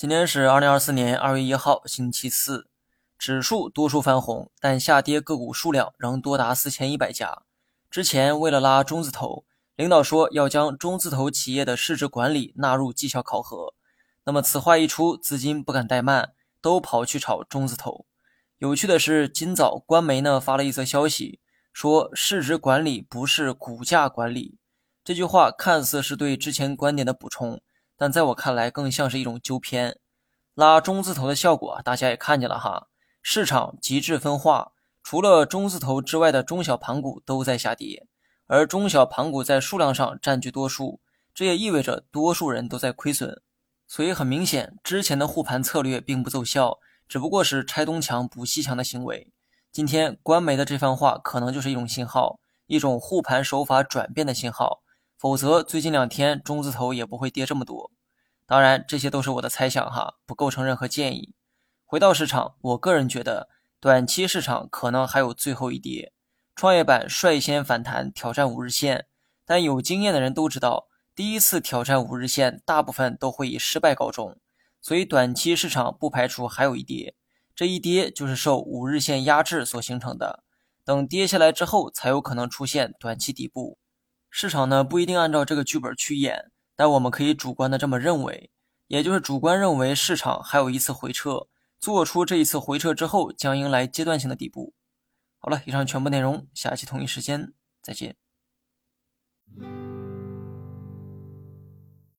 今天是二零二四年二月一号，星期四，指数多数翻红，但下跌个股数量仍多达四千一百家。之前为了拉中字头，领导说要将中字头企业的市值管理纳入绩效考核。那么此话一出，资金不敢怠慢，都跑去炒中字头。有趣的是，今早官媒呢发了一则消息，说市值管理不是股价管理。这句话看似是对之前观点的补充。但在我看来，更像是一种纠偏，拉中字头的效果，大家也看见了哈。市场极致分化，除了中字头之外的中小盘股都在下跌，而中小盘股在数量上占据多数，这也意味着多数人都在亏损。所以很明显，之前的护盘策略并不奏效，只不过是拆东墙补西墙的行为。今天官媒的这番话，可能就是一种信号，一种护盘手法转变的信号。否则，最近两天中字头也不会跌这么多。当然，这些都是我的猜想哈，不构成任何建议。回到市场，我个人觉得，短期市场可能还有最后一跌。创业板率先反弹挑战五日线，但有经验的人都知道，第一次挑战五日线，大部分都会以失败告终。所以，短期市场不排除还有一跌。这一跌就是受五日线压制所形成的。等跌下来之后，才有可能出现短期底部。市场呢不一定按照这个剧本去演，但我们可以主观的这么认为，也就是主观认为市场还有一次回撤，做出这一次回撤之后将迎来阶段性的底部。好了，以上全部内容，下期同一时间再见。